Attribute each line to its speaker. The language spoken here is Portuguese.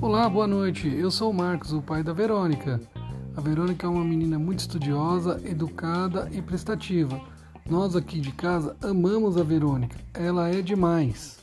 Speaker 1: Olá, boa noite. Eu sou o Marcos, o pai da Verônica. A Verônica é uma menina muito estudiosa, educada e prestativa. Nós aqui de casa amamos a Verônica. Ela é demais.